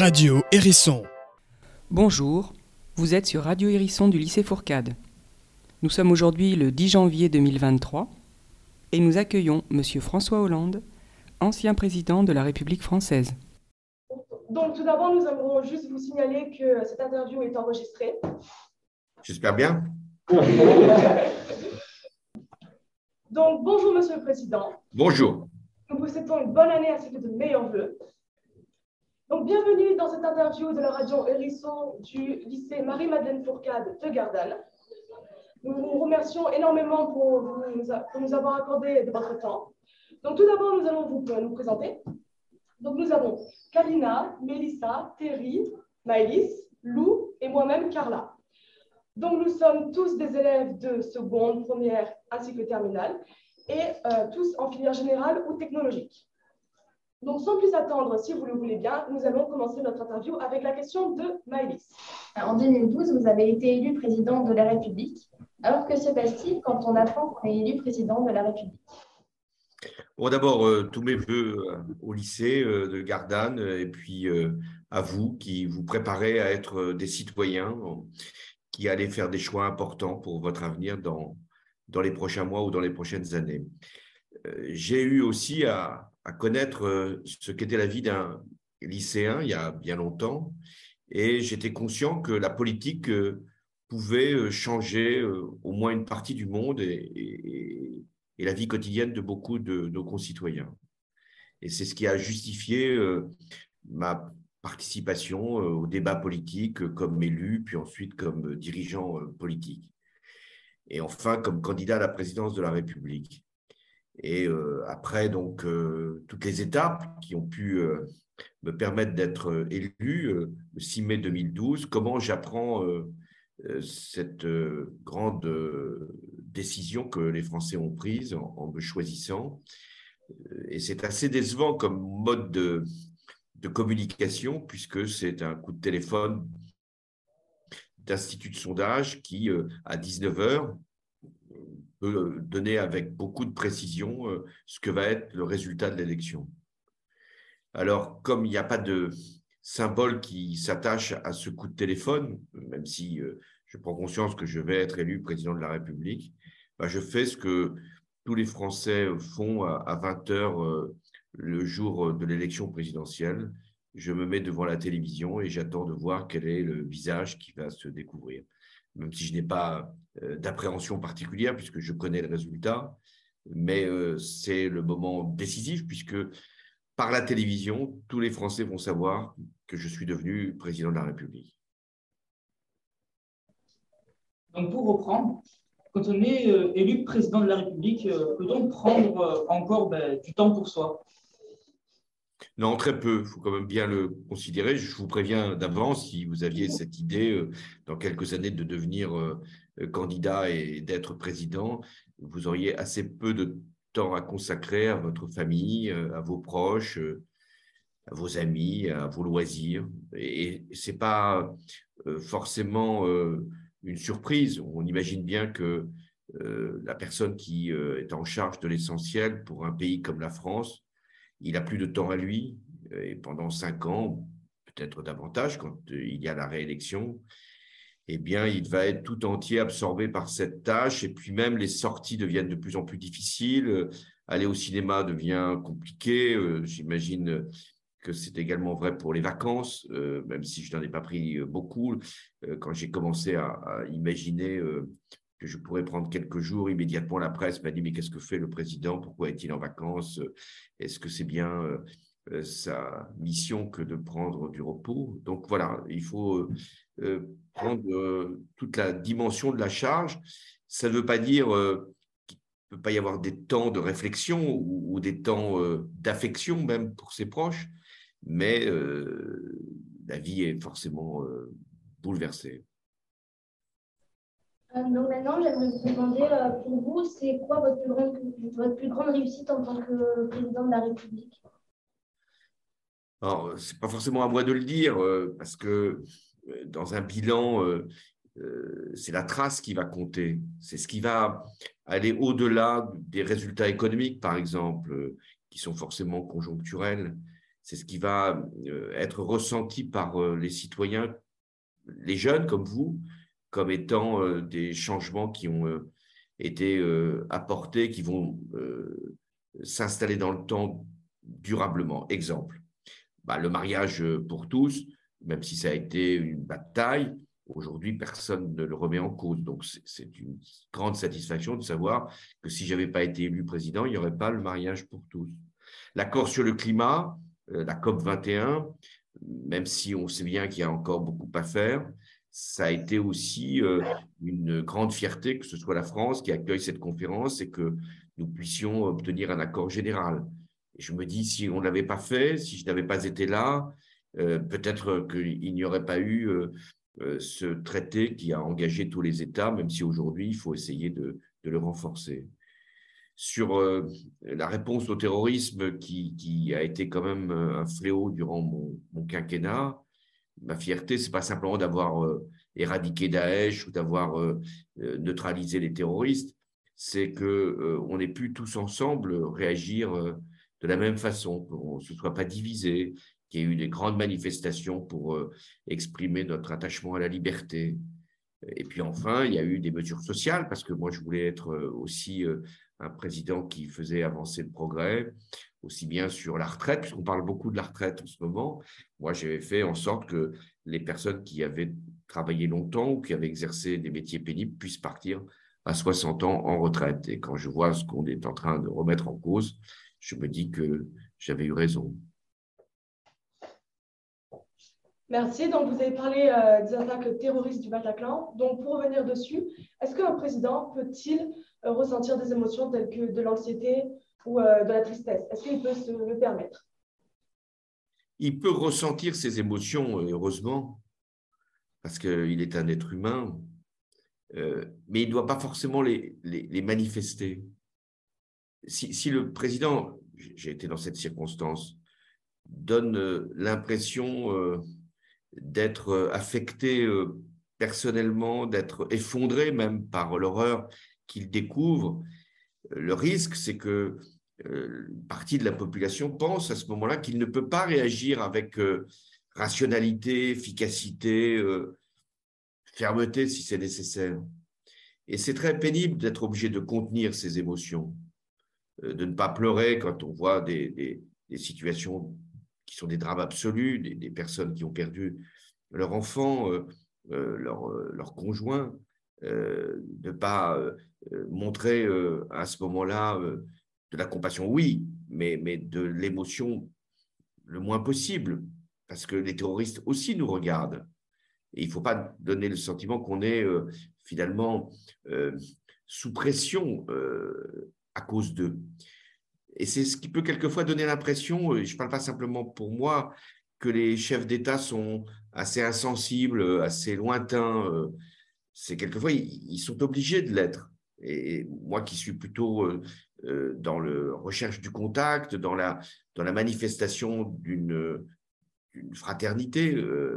Radio Hérisson. Bonjour, vous êtes sur Radio Hérisson du lycée Fourcade. Nous sommes aujourd'hui le 10 janvier 2023 et nous accueillons Monsieur François Hollande, ancien président de la République française. Donc tout d'abord, nous aimerons juste vous signaler que cette interview est enregistrée. J'espère bien. Donc bonjour Monsieur le Président. Bonjour. Nous vous souhaitons une bonne année ainsi que de meilleurs voeux. Donc, bienvenue dans cette interview de la radio Hérisson du lycée Marie-Madeleine Fourcade de Gardanne. Nous vous remercions énormément pour, nous avoir accordé de votre temps. Donc, tout d'abord, nous allons vous nous présenter. Donc, nous avons Kalina, Mélissa, Terry, Maëlys, Lou et moi-même, Carla. Donc, nous sommes tous des élèves de seconde, première ainsi que terminale et euh, tous en filière générale ou technologique. Donc, sans plus attendre, si vous le voulez bien, nous allons commencer notre interview avec la question de Maëlys. En 2012, vous avez été élu président de la République. Alors, que se passe-t-il quand on apprend qu'on est élu président de la République? Bon, d'abord, euh, tous mes voeux euh, au lycée euh, de Gardanne et puis à vous qui vous préparez à être des citoyens qui allez faire des choix importants pour votre avenir dans, dans les prochains mois ou dans les prochaines années. J'ai eu aussi à, à connaître euh, ce qu'était la vie d'un lycéen il y a bien longtemps, et j'étais conscient que la politique euh, pouvait euh, changer au moins une partie du monde et, la vie quotidienne de beaucoup de nos concitoyens. Et c'est ce qui a justifié ma participation au débat politique comme élu, puis ensuite comme dirigeant politique. Et enfin, comme candidat à la présidence de la République. Et euh, après, donc, euh, toutes les étapes qui ont pu euh, me permettre d'être élu le 6 mai 2012, comment j'apprends cette grande décision que les Français ont prise en, me choisissant. Et c'est assez décevant comme mode de, de communication, puisque c'est un coup de téléphone d'institut de sondage qui, à 19 peut donner avec beaucoup de précision euh, ce que va être le résultat de l'élection. Alors, comme il n'y a pas de symbole qui s'attache à ce coup de téléphone, même si euh, je prends conscience que je vais être élu président de la République, bah, je fais ce que tous les Français font à 20 heures euh, le jour de l'élection présidentielle. Je me mets devant la télévision et j'attends de voir quel est le visage qui va se découvrir même si je n'ai pas euh, d'appréhension particulière puisque je connais le résultat. Mais euh, c'est le moment décisif puisque par la télévision, tous les Français vont savoir que je suis devenu président de la République. Donc pour reprendre, quand on est euh, élu président de la République, peut-on prendre encore ben, du temps pour soi? Non, très peu. Il faut quand même bien le considérer. Je vous préviens d'avance, si vous aviez cette idée euh, dans quelques années de devenir euh, euh, candidat et d'être président, vous auriez assez peu de temps à consacrer à votre famille, à vos proches, à vos amis, à vos loisirs. Et ce n'est pas forcément une surprise. On imagine bien que la personne qui est en charge de l'essentiel pour un pays comme la France il a plus de temps à lui, euh, et pendant cinq ans, peut-être davantage, quand euh, il y a la réélection, eh bien, il va être tout entier absorbé par cette tâche, et puis même les sorties deviennent de plus en plus difficiles, aller au cinéma devient compliqué, euh, j'imagine que c'est également vrai pour les vacances, même si je n'en ai pas pris beaucoup. quand j'ai commencé à, imaginer que je pourrais prendre quelques jours. Immédiatement, la presse m'a dit, mais qu'est-ce que fait le président? Pourquoi est-il en vacances? Est-ce que c'est bien euh, euh, sa mission que de prendre du repos? Donc voilà, il faut euh, prendre toute la dimension de la charge. Ça ne veut pas dire qu'il ne peut pas y avoir des temps de réflexion ou, des temps d'affection même pour ses proches, mais la vie est forcément bouleversée. Euh, donc maintenant, j'aimerais vous demander, euh, pour vous, c'est quoi votre plus, grande, votre plus grande réussite en tant que président de la République? Alors, ce n'est pas forcément à moi de le dire, euh, parce que dans un bilan, c'est la trace qui va compter. C'est ce qui va aller au-delà des résultats économiques, par exemple, qui sont forcément conjoncturels. c'est ce qui va être ressenti par les citoyens, les jeunes comme vous, comme étant des changements qui ont été apportés, qui vont s'installer dans le temps durablement. Exemple, bah, le mariage pour tous, même si ça a été une bataille, aujourd'hui, personne ne le remet en cause. Donc, c'est une grande satisfaction de savoir que si je n'avais pas été élu président, il n'y aurait pas le mariage pour tous. L'accord sur le climat, euh, la COP 21, même si on sait bien qu'il y a encore beaucoup à faire, ça a été aussi euh, une grande fierté que ce soit la France qui accueille cette conférence et que nous puissions obtenir un accord général. Je me dis, si on ne l'avait pas fait, si je n'avais pas été là, peut-être qu'il n'y aurait pas eu ce traité qui a engagé tous les États, même si aujourd'hui, il faut essayer de, le renforcer. Sur la réponse au terrorisme qui, a été quand même un fléau durant mon, quinquennat, ma fierté, c'est pas simplement d'avoir éradiqué Daesh ou d'avoir neutralisé les terroristes, c'est que on ait pu tous ensemble réagir de la même façon, qu'on ne se soit pas divisé, qu'il y ait eu des grandes manifestations pour exprimer notre attachement à la liberté. Et puis enfin, il y a eu des mesures sociales, parce que moi, je voulais être aussi un président qui faisait avancer le progrès, aussi bien sur la retraite, puisqu'on parle beaucoup de la retraite en ce moment. Moi, j'avais fait en sorte que les personnes qui avaient travaillé longtemps ou qui avaient exercé des métiers pénibles puissent partir à 60 ans en retraite. Et quand je vois ce qu'on est en train de remettre en cause, je me dis que j'avais eu raison. Merci. Donc, vous avez parlé euh, des attaques terroristes du Bataclan. Donc, pour revenir dessus, est-ce qu'un président peut-il euh, ressentir des émotions telles que de l'anxiété ou euh, de la tristesse? Est-ce qu'il peut se le permettre? Il peut ressentir ses émotions, heureusement, parce qu'il est un être humain, mais il ne doit pas forcément les, les, manifester. Si, si, le président, j'ai été dans cette circonstance, donne l'impression d'être euh, affecté euh, personnellement, d'être effondré même par l'horreur qu'il découvre. Euh, le risque, c'est que une partie de la population pense à ce moment-là qu'il ne peut pas réagir avec rationalité, efficacité, fermeté si c'est nécessaire. Et c'est très pénible d'être obligé de contenir ses émotions, de ne pas pleurer quand on voit des, des situations qui sont des drames absolus, des, personnes qui ont perdu leur enfant, euh, euh, leur, euh, leur, conjoint, de ne pas montrer à ce moment-là de la compassion, oui, mais, mais de l'émotion le moins possible, parce que les terroristes aussi nous regardent. Et il ne faut pas donner le sentiment qu'on est finalement sous pression à cause d'eux. Et c'est ce qui peut quelquefois donner l'impression, je ne parle pas simplement pour moi, que les chefs d'État sont assez insensibles, assez lointains. Euh, c'est quelquefois, ils sont obligés de l'être. Et moi qui suis plutôt euh, euh, dans la recherche du contact, dans la, dans la manifestation d'une fraternité,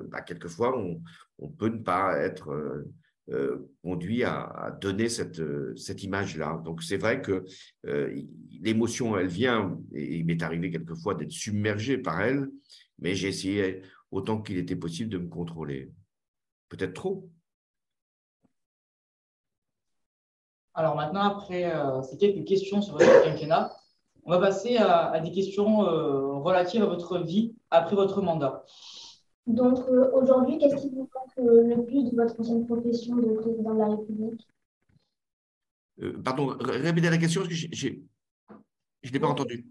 bah, quelquefois on, on, peut ne pas être euh, conduit à, donner cette, euh, cette image-là. Donc c'est vrai que euh, l'émotion, elle vient, et il m'est arrivé quelquefois d'être submergé par elle, mais j'ai essayé autant qu'il était possible de me contrôler. Peut-être trop. Alors maintenant, après ces quelques questions sur votre quinquennat, on va passer à des questions relatives à votre vie après votre mandat. Donc euh, aujourd'hui, qu'est-ce qui vous manque euh, le plus de votre ancienne profession de président de la République? Euh, Pardon, répétez la question parce que je ne l'ai pas entendu.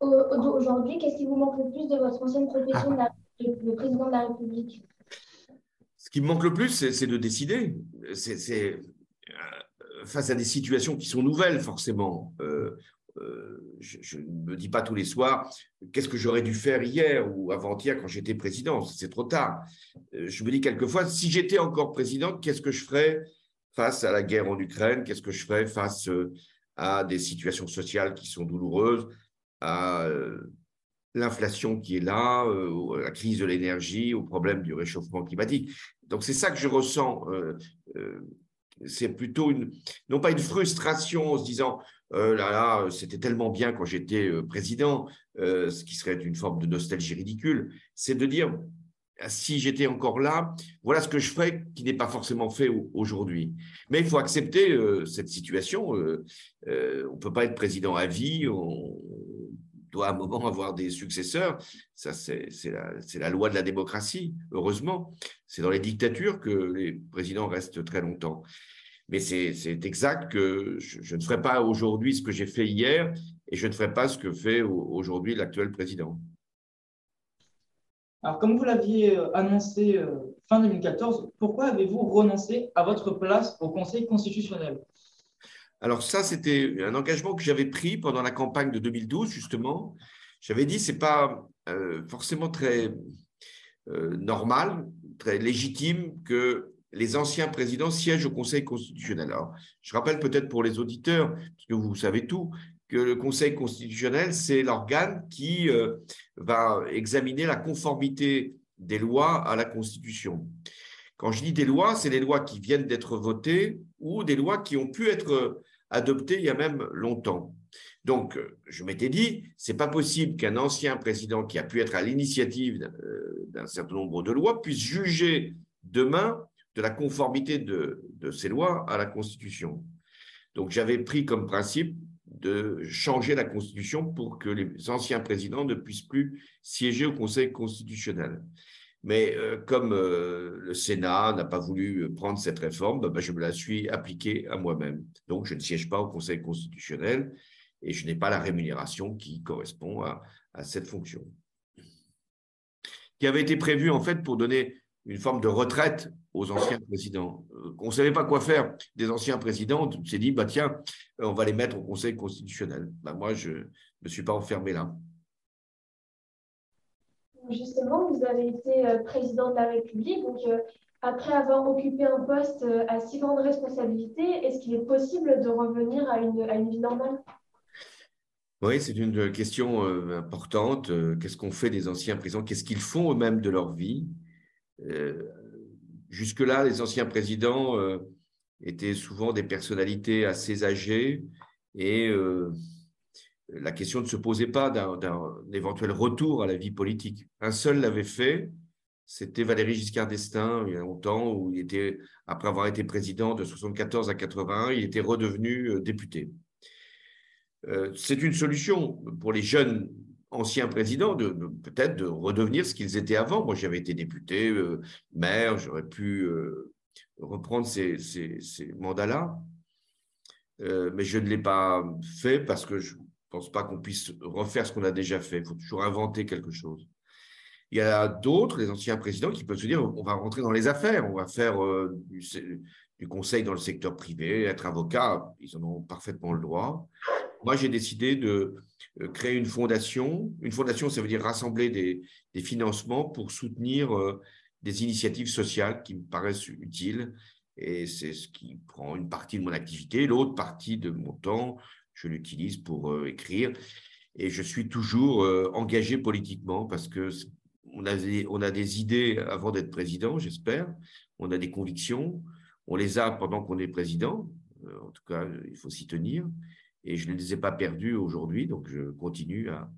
Aujourd'hui, qu'est-ce qui vous manque le plus de votre ancienne profession ah. de, président de la République? Ce qui me manque le plus, c'est de décider. C'est face à des situations qui sont nouvelles, forcément. Euh, je, ne me dis pas tous les soirs qu'est-ce que j'aurais dû faire hier ou avant-hier quand j'étais président. C'est trop tard. Euh, je me dis quelquefois, si j'étais encore président, qu'est-ce que je ferais face à la guerre en Ukraine Qu'est-ce que je ferais face euh, à des situations sociales qui sont douloureuses, à l'inflation qui est là, à la crise de l'énergie, au problème du réchauffement climatique. Donc c'est ça que je ressens c'est plutôt une, non pas une frustration en se disant là là, c'était tellement bien quand j'étais président, ce qui serait une forme de nostalgie ridicule, c'est de dire si j'étais encore là, voilà ce que je ferais qui n'est pas forcément fait aujourd'hui. Mais il faut accepter cette situation. on ne peut pas être président à vie, doit à un moment avoir des successeurs. Ça, c'est la, loi de la démocratie, heureusement. C'est dans les dictatures que les présidents restent très longtemps. Mais c'est exact que je, ne ferai pas aujourd'hui ce que j'ai fait hier et je ne ferai pas ce que fait aujourd'hui l'actuel président. Alors, comme vous l'aviez euh, annoncé euh, fin 2014, pourquoi avez-vous renoncé à votre place au Conseil constitutionnel? Alors ça, c'était un engagement que j'avais pris pendant la campagne de 2012, justement. J'avais dit, ce n'est pas euh, forcément très normal, très légitime que les anciens présidents siègent au Conseil constitutionnel. Alors, je rappelle peut-être pour les auditeurs, parce que vous savez tout, que le Conseil constitutionnel, c'est l'organe qui euh, va examiner la conformité des lois à la Constitution. Quand je dis des lois, c'est les lois qui viennent d'être votées ou des lois qui ont pu être adoptées il y a même longtemps. Donc, je m'étais dit, c'est pas possible qu'un ancien président qui a pu être à l'initiative d'un certain nombre de lois puisse juger demain de la conformité de, ces lois à la Constitution. Donc j'avais pris comme principe de changer la Constitution pour que les anciens présidents ne puissent plus siéger au Conseil constitutionnel. Mais euh, comme euh, le Sénat n'a pas voulu prendre cette réforme, ben, je me la suis appliquée à moi-même. Donc je ne siège pas au Conseil constitutionnel et je n'ai pas la rémunération qui correspond à, cette fonction. Qui avait été prévue en fait pour donner une forme de retraite aux anciens présidents. Euh, on ne savait pas quoi faire des anciens présidents. On s'est dit, bah, tiens, on va les mettre au Conseil constitutionnel. Bah, moi, je ne me suis pas enfermé là. Justement, vous avez été euh, président de la République. Donc, euh, après avoir occupé un poste à si grande responsabilité, est-ce qu'il est possible de revenir à une, vie normale? Oui, c'est une question importante. Qu'est-ce qu'on fait des anciens présidents? Qu'est-ce qu'ils font eux-mêmes de leur vie? Jusque-là, les anciens présidents euh, étaient souvent des personnalités assez âgées et euh, la question ne se posait pas d'un éventuel retour à la vie politique. Un seul l'avait fait, c'était Valéry Giscard d'Estaing, il y a longtemps, où il était, après avoir été président de 74 à 81, il était redevenu euh, député. C'est une solution pour les jeunes anciens présidents de, peut-être de redevenir ce qu'ils étaient avant. Moi, j'avais été député, euh, maire, j'aurais pu euh, reprendre ces, mandats-là, euh, mais je ne l'ai pas fait parce que je pense pas qu'on puisse refaire ce qu'on a déjà fait. Il faut toujours inventer quelque chose. Il y a d'autres, les anciens présidents, qui peuvent se dire on va rentrer dans les affaires, on va faire du, du conseil dans le secteur privé, être avocat, ils en ont parfaitement le droit. Moi, j'ai décidé de euh, créer une fondation. Une fondation, ça veut dire rassembler des, financements pour soutenir euh, des initiatives sociales qui me paraissent utiles. Et c'est ce qui prend une partie de mon activité. L'autre partie de mon temps, je l'utilise pour euh, écrire. Et je suis toujours engagé politiquement parce que on a, des, on a des idées avant d'être président, j'espère. On a des convictions. On les a pendant qu'on est président. En tout cas, il faut s'y tenir et je ne les ai pas perdus aujourd'hui, donc je continue à,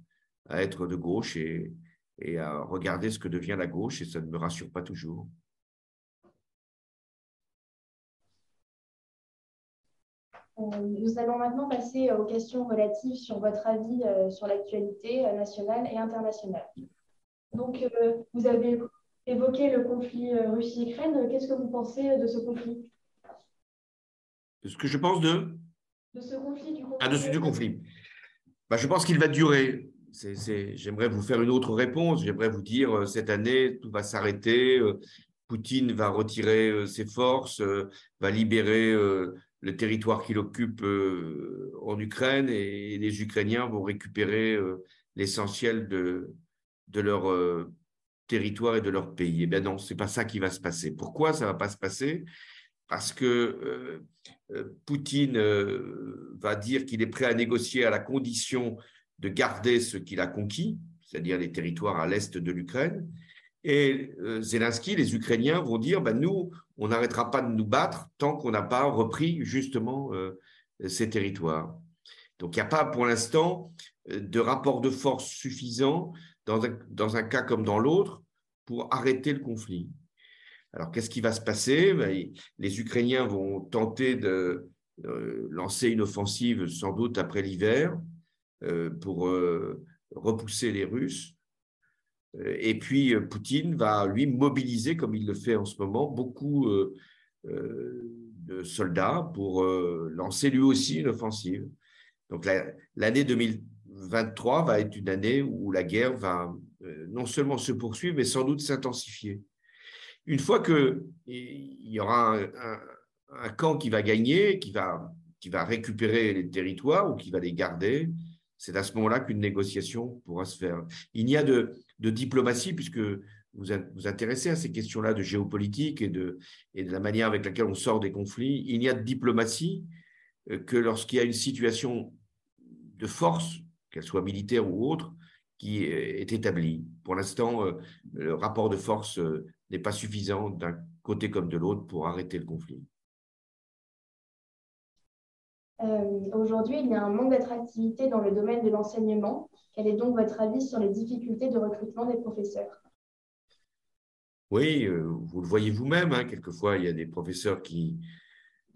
être de gauche et, et, à regarder ce que devient la gauche, et ça ne me rassure pas toujours. Nous allons maintenant passer aux questions relatives sur votre avis euh, sur l'actualité euh, nationale et internationale. Donc, vous avez évoqué le conflit Russie-Ukraine. Qu'est-ce que vous pensez de ce conflit? Ce que je pense de? De ce conflit, du Ah, de conflit. Bah, je pense qu'il va durer. J'aimerais vous faire une autre réponse. J'aimerais vous dire, euh, cette année, tout va s'arrêter. Euh, Poutine va retirer euh, ses forces, va libérer le territoire qu'il occupe en Ukraine et les Ukrainiens vont récupérer l'essentiel de, leur territoire et de leur pays. Eh bien non, ce n'est pas ça qui va se passer. Pourquoi ça ne va pas se passer? Parce que euh, Poutine euh, va dire qu'il est prêt à négocier à la condition de garder ce qu'il a conquis, c'est-à-dire les territoires à l'est de l'Ukraine, Et euh, Zelensky, les Ukrainiens vont dire, ben, nous, on n'arrêtera pas de nous battre tant qu'on n'a pas repris justement euh, ces territoires. Donc il n'y a pas pour l'instant de rapport de force suffisant dans un, dans un cas comme dans l'autre pour arrêter le conflit. Alors qu'est-ce qui va se passer? Ben, Les Ukrainiens vont tenter de lancer une offensive sans doute après l'hiver pour repousser les Russes. Euh, et puis, euh, Poutine va, lui, mobiliser, comme il le fait en ce moment, beaucoup euh, de soldats pour lancer lui aussi une offensive. Donc, l'année 2023 va être une année où la guerre va non seulement se poursuivre, mais sans doute s'intensifier. Une fois qu'il y aura un, un, camp qui va gagner, qui va, qui va récupérer les territoires ou qui va les garder, c'est à ce moment-là qu'une négociation pourra se faire. Il n'y a de, de diplomatie, puisque vous vous intéressez à ces questions-là de géopolitique et de, la manière avec laquelle on sort des conflits, il n'y a de diplomatie euh, que lorsqu'il y a une situation de force, qu'elle soit militaire ou autre, qui est établie. Pour l'instant, euh, le rapport de force euh, n'est pas suffisant d'un côté comme de l'autre pour arrêter le conflit. Aujourd'hui, il y a un manque d'attractivité dans le domaine de l'enseignement quel est donc votre avis sur les difficultés de recrutement des professeurs? Oui, euh, vous le voyez vous-même. Hein, quelquefois, il y a des professeurs qui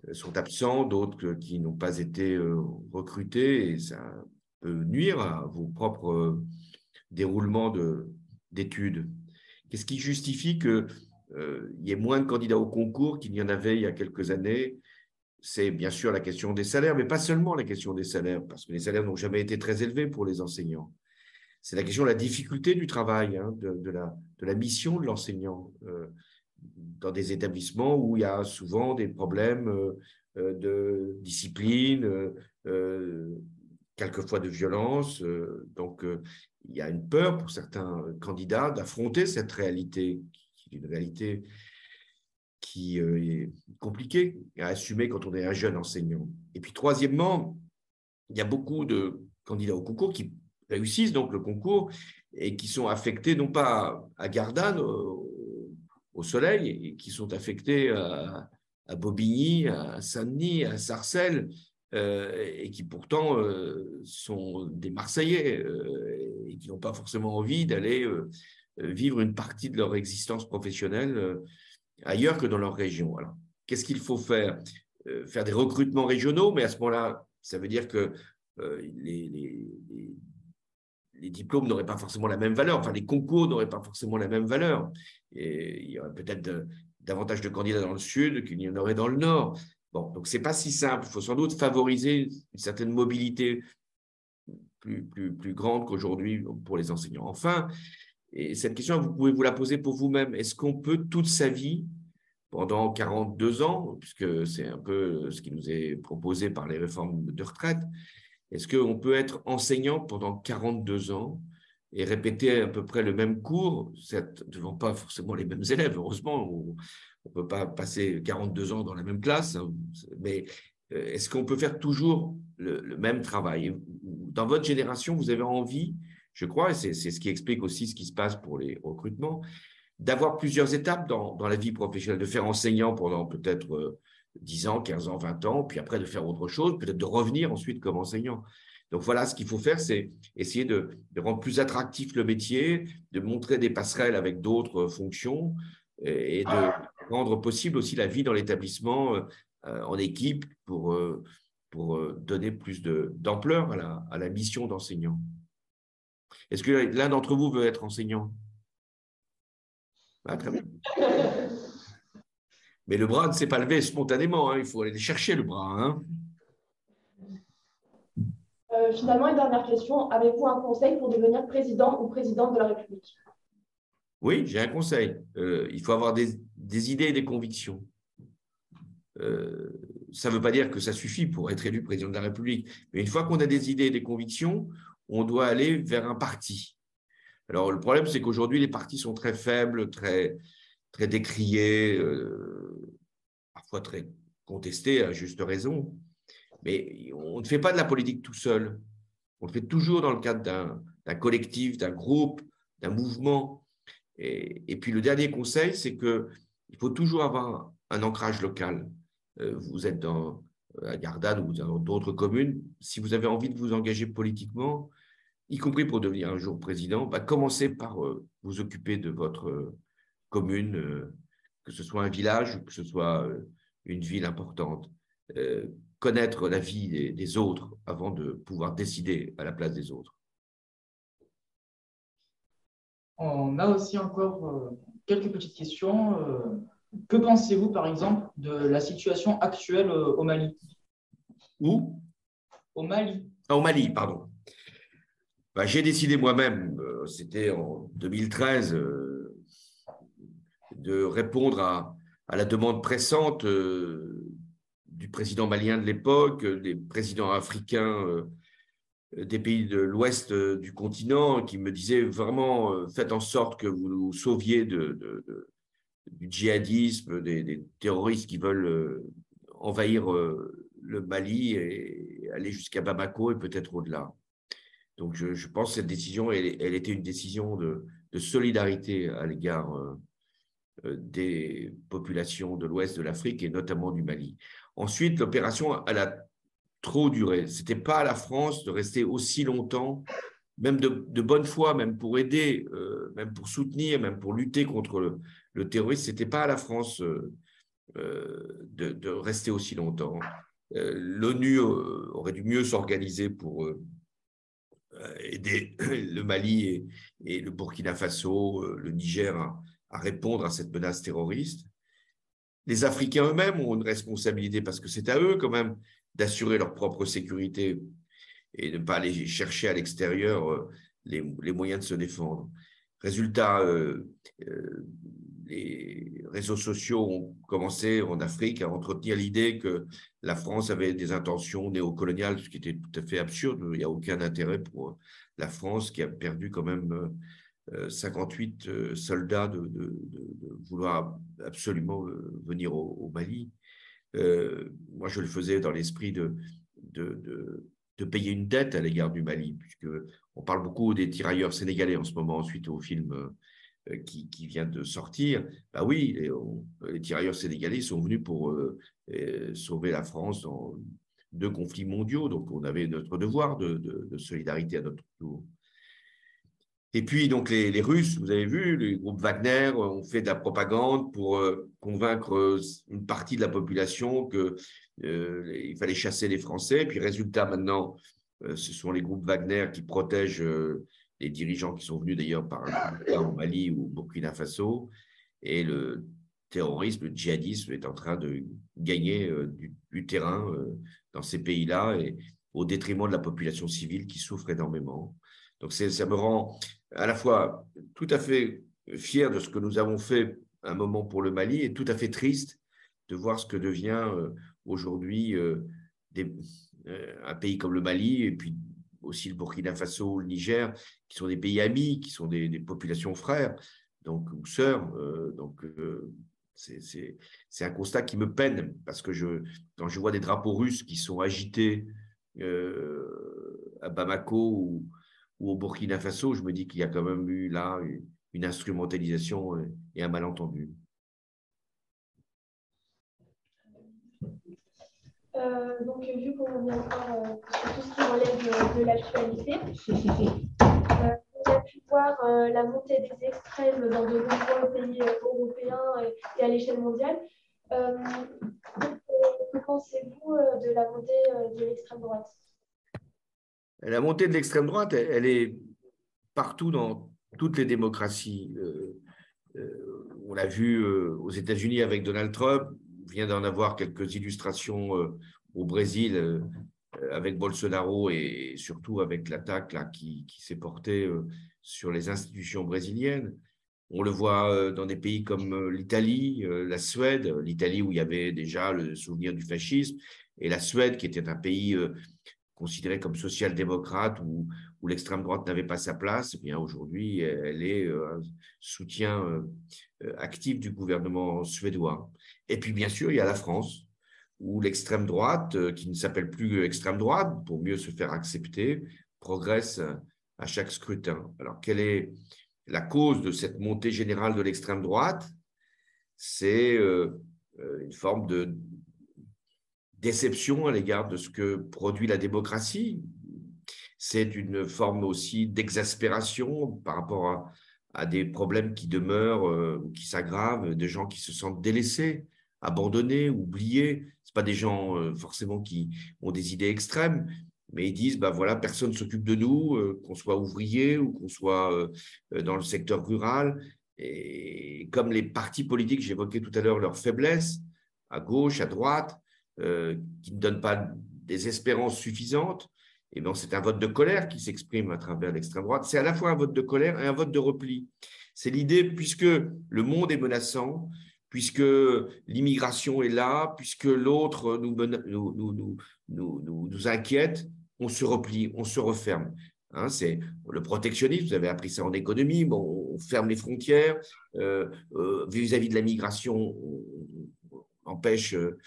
euh, sont absents, d'autres qui n'ont pas été euh, recrutés, et ça peut nuire à vos propres déroulements d'études. Qu'est-ce qui justifie qu'il y ait moins de candidats au concours qu'il y en avait il y a quelques années? C'est bien sûr la question des salaires, mais pas seulement la question des salaires, parce que les salaires n'ont jamais été très élevés pour les enseignants. C'est la question de la difficulté du travail, hein, de, la, mission de l'enseignant euh, dans des établissements où il y a souvent des problèmes euh, euh, de discipline, quelquefois de violence. donc, il y a une peur pour certains candidats d'affronter cette réalité, qui est une réalité qui euh, est compliqué à assumer quand on est un jeune enseignant. Et puis, troisièmement, il y a beaucoup de candidats au concours qui réussissent donc le concours et qui sont affectés non pas à Gardanne, au, soleil, et qui sont affectés à, Bobigny, à Saint-Denis, à Sarcelles, euh, et qui pourtant euh, sont des Marseillais et qui n'ont pas forcément envie d'aller vivre une partie de leur existence professionnelle ailleurs que dans leur région. Alors, qu'est-ce qu'il faut faire? Euh, Faire des recrutements régionaux, mais à ce moment-là, ça veut dire que euh, les, diplômes n'auraient pas forcément la même valeur, enfin les concours n'auraient pas forcément la même valeur. Et il y aurait peut-être davantage de candidats dans le sud qu'il y en aurait dans le nord. Bon, donc c'est pas si simple. Il faut sans doute favoriser une certaine mobilité plus, plus, plus grande qu'aujourd'hui pour les enseignants. Enfin, et cette question, vous pouvez vous la poser pour vous-même. Est-ce qu'on peut toute sa vie, pendant 42 ans, puisque c'est un peu ce qui nous est proposé par les réformes de retraite, est-ce qu'on peut être enseignant pendant 42 ans et répéter à peu près le même cours, devant pas forcément les mêmes élèves, heureusement, on ne peut pas passer 42 ans dans la même classe, hein, mais euh, est-ce qu'on peut faire toujours le même travail? Dans votre génération, vous avez envie je crois, et c'est ce qui explique aussi ce qui se passe pour les recrutements, d'avoir plusieurs étapes dans, la vie professionnelle, de faire enseignant pendant peut-être 10 euh, ans, 15 ans, 20 ans, puis après de faire autre chose, peut-être de revenir ensuite comme enseignant. Donc voilà, ce qu'il faut faire, c'est essayer de, rendre plus attractif le métier, de montrer des passerelles avec d'autres fonctions et, de rendre possible aussi la vie dans l'établissement euh, en équipe pour, euh, donner plus d'ampleur à la mission d'enseignant. Est-ce que l'un d'entre vous veut être enseignant? Ah, Très bien. Mais le bras ne s'est pas levé spontanément, hein. il faut aller chercher le bras. Hein. Euh, finalement, une dernière question. Avez-vous un conseil pour devenir président ou présidente de la République? Oui, j'ai un conseil. Euh, il faut avoir des, idées et des convictions. Euh, ça ne veut pas dire que ça suffit pour être élu président de la République, mais une fois qu'on a des idées et des convictions, on doit aller vers un parti. Alors, le problème, c'est qu'aujourd'hui, les partis sont très faibles, très, très décriés, euh, parfois très contestés à juste raison. Mais on ne fait pas de la politique tout seul. On le fait toujours dans le cadre d'un collectif, d'un groupe, d'un mouvement. Et, puis le dernier conseil, c'est qu'il faut toujours avoir un ancrage local. Euh, vous êtes dans à Gardanne ou dans d'autres communes, si vous avez envie de vous engager politiquement, y compris pour devenir un jour président, bah, commencez par euh, vous occuper de votre euh, commune, que ce soit un village ou que ce soit une ville importante. connaître la vie des autres avant de pouvoir décider à la place des autres. On a aussi encore euh, quelques petites questions. Euh, que pensez-vous, par exemple, de la situation actuelle euh, au Mali? Où? Au Mali. Ah, au Mali, pardon. Bah, j'ai décidé moi-même, c'était en 2013, de répondre à, la demande pressante du président malien de l'époque, des présidents africains euh, des pays de l'ouest euh, du continent qui me disaient vraiment euh, faites en sorte que vous nous sauviez du djihadisme, des, terroristes qui veulent envahir le Mali et aller jusqu'à Bamako et peut-être au-delà. Donc je, pense que cette décision, elle, était une décision de, solidarité à l'égard des populations de l'ouest de l'Afrique et notamment du Mali. Ensuite, l'opération, elle a trop duré. Ce n'était pas à la France de rester aussi longtemps, même de, bonne foi, même pour aider, euh, même pour soutenir, même pour lutter contre le, terrorisme. Ce n'était pas à la France euh, euh, de, rester aussi longtemps. L'ONU aurait dû mieux s'organiser pour aider le Mali et, le Burkina Faso, le Niger à répondre à cette menace terroriste. Les Africains eux-mêmes ont une responsabilité parce que c'est à eux quand même d'assurer leur propre sécurité et de ne pas aller chercher à l'extérieur euh, les, moyens de se défendre. Résultat, euh, euh, les réseaux sociaux ont commencé en Afrique à entretenir l'idée que la France avait des intentions néocoloniales, ce qui était tout à fait absurde. Il n'y a aucun intérêt pour la France qui a perdu quand même 58 soldats de, vouloir absolument venir au Mali. Euh, moi, je le faisais dans l'esprit de, de, payer une dette à l'égard du Mali, puisque on parle beaucoup des tirailleurs sénégalais en ce moment, suite au film euh, qui, qui, vient de sortir. Bah oui, les, tirailleurs sénégalais sont venus pour euh, sauver la France dans deux conflits mondiaux, donc on avait notre devoir de, solidarité à notre tour. Et puis, donc, les, Russes, vous avez vu, les groupes Wagner ont fait de la propagande pour euh, convaincre euh, une partie de la population qu'il euh, fallait chasser les Français. Puis, résultat, maintenant, ce sont les groupes Wagner qui protègent les dirigeants qui sont venus d'ailleurs par au Mali ou Burkina Faso. Et le terrorisme, le djihadisme est en train de gagner du, terrain dans ces pays-là et au détriment de la population civile qui souffre énormément. Donc ça me rend à la fois tout à fait fier de ce que nous avons fait un moment pour le Mali et tout à fait triste de voir ce que devient euh, aujourd'hui euh, euh, un pays comme le Mali et puis aussi le Burkina Faso, le Niger, qui sont des pays amis, qui sont des, populations frères, donc ou sœurs. donc c'est un constat qui me peine parce que je, quand je vois des drapeaux russes qui sont agités à Bamako ou au Burkina Faso, je me dis qu'il y a quand même eu là une instrumentalisation et un malentendu. Euh, donc, vu qu'on vient encore euh, sur tout ce qui relève de, l'actualité, euh, on a pu voir la montée des extrêmes dans de nombreux pays européens et, à l'échelle mondiale. que pensez-vous de la montée de l'extrême droite? La montée de l'extrême droite, elle, est partout dans toutes les démocraties. Euh, euh, on l'a vu euh, aux États-Unis avec Donald Trump, on vient d'en avoir quelques illustrations au Brésil avec Bolsonaro et surtout avec l'attaque qui, qui s'est portée sur les institutions brésiliennes. On le voit dans des pays comme l'Italie, la Suède, l'Italie où il y avait déjà le souvenir du fascisme, et la Suède qui était un pays considérée comme social-démocrate où, l'extrême droite n'avait pas sa place, eh bien aujourd'hui, elle est euh, un soutien euh, actif du gouvernement suédois. Et puis, bien sûr, il y a la France, où l'extrême droite, euh, qui ne s'appelle plus extrême droite, pour mieux se faire accepter, progresse à chaque scrutin. Alors, quelle est la cause de cette montée générale de l'extrême droite, c'est une forme de déception à l'égard de ce que produit la démocratie. C'est une forme aussi d'exaspération par rapport à, à, des problèmes qui demeurent, qui s'aggravent, des gens qui se sentent délaissés, abandonnés, oubliés. Ce pas des gens forcément qui ont des idées extrêmes, mais ils disent, bah voilà, personne ne s'occupe de nous, euh, qu'on soit ouvrier ou qu'on soit euh, euh, dans le secteur rural. Et comme les partis politiques, j'évoquais tout à l'heure leur faiblesse, à gauche, à droite, qui ne donnent pas des espérances suffisantes, et eh c'est un vote de colère qui s'exprime à travers l'extrême droite. C'est à la fois un vote de colère et un vote de repli. C'est l'idée, puisque le monde est menaçant, puisque l'immigration est là, puisque l'autre nous, nous, nous, nous, inquiète, on se replie, on se referme. Hein, c'est le protectionnisme, vous avez appris ça en économie, bon, on ferme les frontières, euh, euh, vis-à-vis de la migration, on, empêche euh,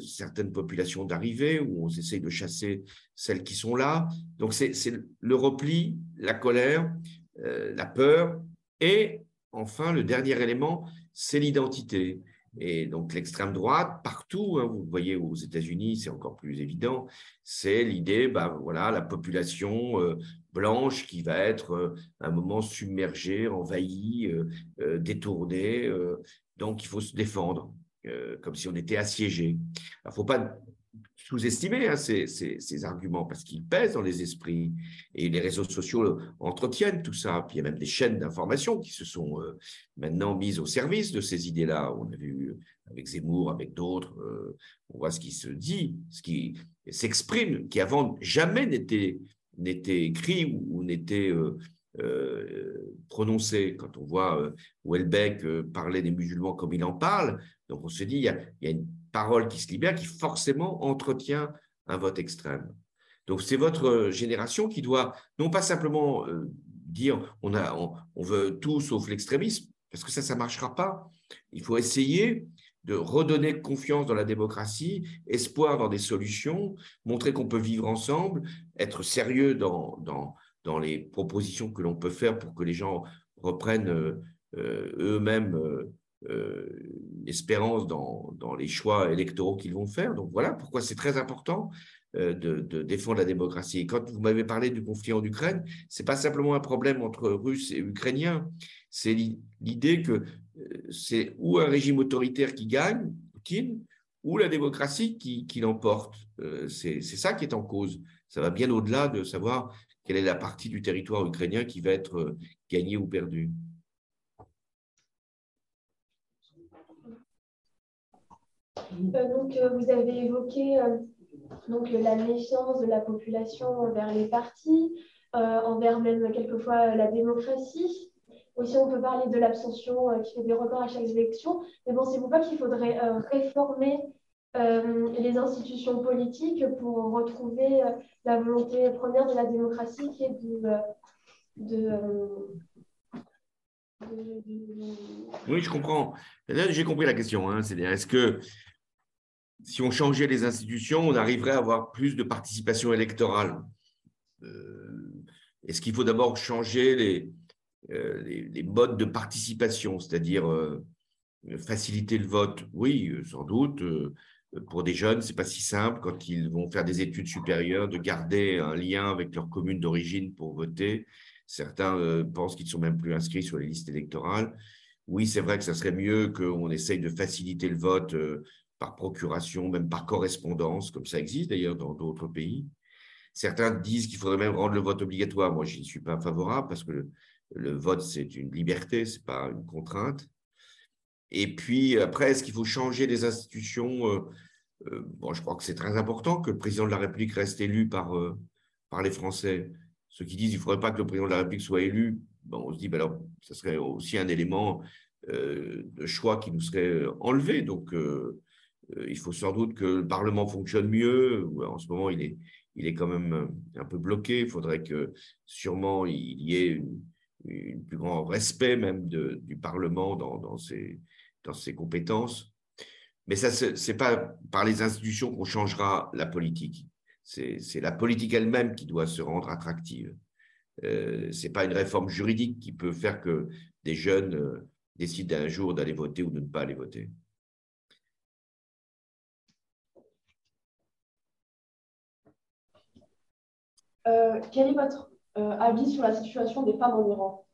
certaines populations d'arriver, ou on essaye de chasser celles qui sont là. Donc c'est le repli, la colère, la peur, et enfin le dernier élément, c'est l'identité. Et donc l'extrême droite, partout, hein, vous voyez aux États-Unis, c'est encore plus évident, c'est l'idée, ben voilà, la population euh, blanche qui va être euh, à un moment submergée, envahie, euh, détournée. donc il faut se défendre, comme si on était assiégé. Il ne faut pas sous-estimer hein, ces, arguments parce qu'ils pèsent dans les esprits et les réseaux sociaux entretiennent tout ça. Puis il y a même des chaînes d'information qui se sont euh, maintenant mises au service de ces idées-là. On a vu avec Zemmour, avec d'autres, euh, on voit ce qui se dit, ce qui s'exprime, qui avant jamais n'était écrit ou, n'était euh, prononcé. Quand on voit Welbeck parler des musulmans comme il en parle, donc on se dit il y y a une parole qui se libère, qui forcément entretient un vote extrême. Donc c'est votre génération qui doit non pas simplement euh, dire on, a, on, veut tout sauf l'extrémisme, parce que ça, ça ne marchera pas. Il faut essayer de redonner confiance dans la démocratie, espoir dans des solutions, montrer qu'on peut vivre ensemble, être sérieux dans, dans, dans les propositions que l'on peut faire pour que les gens reprennent euh, euh, eux-mêmes euh, espérance dans, dans, les choix électoraux qu'ils vont faire. Donc voilà pourquoi c'est très important euh, de, de, défendre la démocratie. Et quand vous m'avez parlé du conflit en Ukraine, c'est pas simplement un problème entre Russes et Ukrainiens, c'est l'idée que euh, c'est ou un régime autoritaire qui gagne, Poutine, ou la démocratie qui, qui l'emporte. c'est ça qui est en cause. Ça va bien au-delà de savoir quelle est la partie du territoire ukrainien qui va être gagnée ou perdue. Donc, euh, vous avez évoqué euh, donc, la méfiance de la population envers les partis, envers même quelquefois la démocratie. Aussi, on peut parler de l'abstention qui fait des records à chaque élection. Mais bon, c'est vous pas qu'il faudrait réformer les institutions politiques pour retrouver la volonté première de la démocratie qui est de, Oui, je comprends. J'ai compris la question. Hein. C'est-à-dire, est-ce que si on changeait les institutions, on arriverait à avoir plus de participation électorale? Euh, est-ce qu'il faut d'abord changer les, euh, modes de participation, c'est-à-dire euh, faciliter le vote? Oui, sans doute. pour des jeunes, c'est pas si simple quand ils vont faire des études supérieures de garder un lien avec leur commune d'origine pour voter. Certains pensent qu'ils ne sont même plus inscrits sur les listes électorales. Oui, c'est vrai que ça serait mieux qu'on essaye de faciliter le vote par procuration, même par correspondance, comme ça existe d'ailleurs dans d'autres pays. Certains disent qu'il faudrait même rendre le vote obligatoire. Moi, je n'y suis pas favorable parce que le, vote, c'est une liberté, ce n'est pas une contrainte. Et puis, après, est-ce qu'il faut changer les institutions euh, euh, Bon, je crois que c'est très important que le président de la République reste élu par, euh, par les Français. Ceux qui disent qu'il ne faudrait pas que le président de la République soit élu, bon, on se dit, ben alors, ce serait aussi un élément de choix qui nous serait enlevé. Donc, euh, il faut sans doute que le Parlement fonctionne mieux. En ce moment, il est, il est quand même euh, un peu bloqué. Il faudrait que sûrement il y ait un plus grand respect même du Parlement dans, ses, dans ses compétences. Mais ça, ce n'est pas par les institutions qu'on changera la politique. C'est la politique elle-même qui doit se rendre attractive. ce n'est pas une réforme juridique qui peut faire que des jeunes décident un jour d'aller voter ou de ne pas aller voter. quel est votre avis sur la situation des femmes en Iran?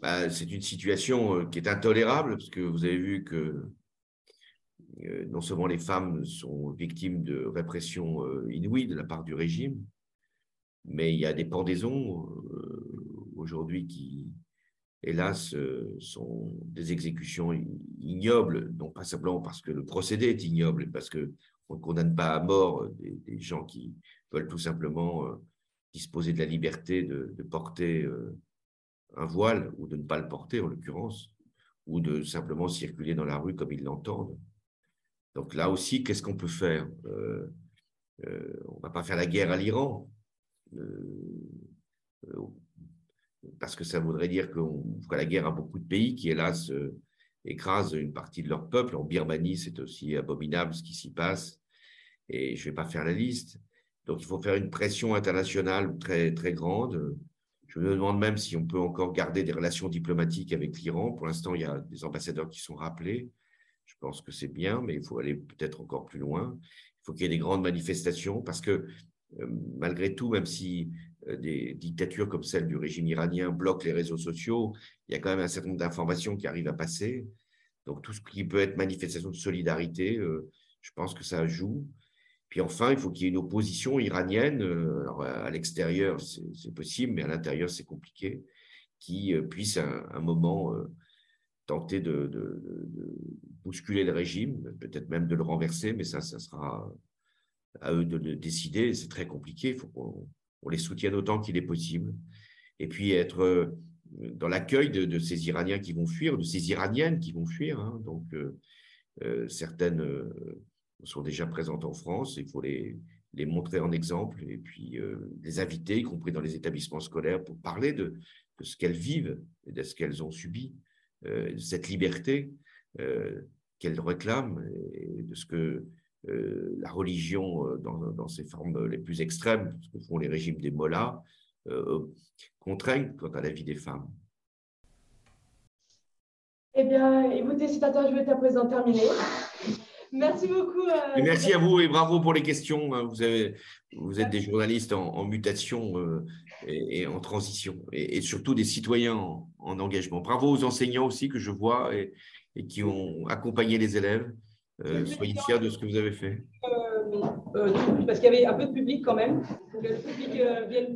Bah, c'est une situation euh, qui est intolérable, parce que vous avez vu que euh, non seulement les femmes sont victimes de répression euh, inouïe de la part du régime, mais il y a des pendaisons aujourd'hui qui, hélas, sont des exécutions ignobles, non pas simplement parce que le procédé est ignoble, parce qu'on ne condamne pas à mort des, gens qui veulent tout simplement disposer de la liberté de porter un voile ou de ne pas le porter en l'occurrence, ou de simplement circuler dans la rue comme ils l'entendent. Donc là aussi, qu'est-ce qu'on peut faire? Euh, euh, On ne va pas faire la guerre à l'Iran, euh, parce que ça voudrait dire qu'on ferait la guerre à beaucoup de pays qui, hélas, écrasent une partie de leur peuple. En Birmanie, c'est aussi abominable ce qui s'y passe, et je ne vais pas faire la liste. Donc il faut faire une pression internationale très, très grande je me demande même si on peut encore garder des relations diplomatiques avec l'Iran. Pour l'instant, il y a des ambassadeurs qui sont rappelés. Je pense que c'est bien, mais il faut aller peut-être encore plus loin. Il faut qu'il y ait des grandes manifestations parce que euh, malgré tout, même si euh, des dictatures comme celle du régime iranien bloquent les réseaux sociaux, il y a quand même un certain nombre d'informations qui arrivent à passer. Donc tout ce qui peut être manifestation de solidarité, euh, je pense que ça joue. Puis enfin, il faut qu'il y ait une opposition iranienne, à l'extérieur c'est possible, mais à l'intérieur c'est compliqué, qui puisse à un, moment tenter de, bousculer le régime, peut-être même de le renverser, mais ça, ça sera à eux de le décider. C'est très compliqué, il faut qu'on les soutienne autant qu'il est possible. Et puis être dans l'accueil de, ces Iraniens qui vont fuir, de ces Iraniennes qui vont fuir. Hein. donc, certaines sont déjà présentes en France. Il faut les, les montrer en exemple et puis euh, les inviter, y compris dans les établissements scolaires, pour parler de, ce qu'elles vivent et de ce qu'elles ont subi, euh, cette liberté euh, qu'elles réclament et de ce que la religion, dans, dans, ses formes les plus extrêmes, ce que font les régimes des mollahs, contraignent quant à la vie des femmes. Eh bien, écoutez, cette interview est à présent terminée. Merci beaucoup. Euh, merci à vous et bravo pour les questions. Hein. Vous, avez, vous êtes des journalistes en, mutation euh, et, en transition et, surtout des citoyens en, engagement. Bravo aux enseignants aussi que je vois et, qui ont accompagné les élèves. Euh, soyez fiers de ce que vous avez fait. parce qu'il y avait un peu de public quand même.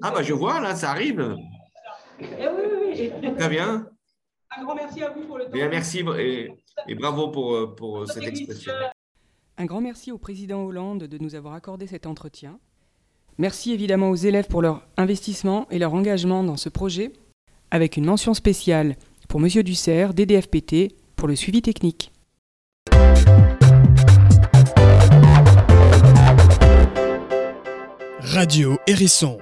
ah bah je vois là, ça arrive. Eh oui, oui, Très bien. Un grand merci à vous pour le temps. merci et, bravo pour, pour cette expression. Un grand merci au président Hollande de nous avoir accordé cet entretien. Merci évidemment aux élèves pour leur investissement et leur engagement dans ce projet, avec une mention spéciale pour M. Dussert, DDFPT, pour le suivi technique. Radio Hérisson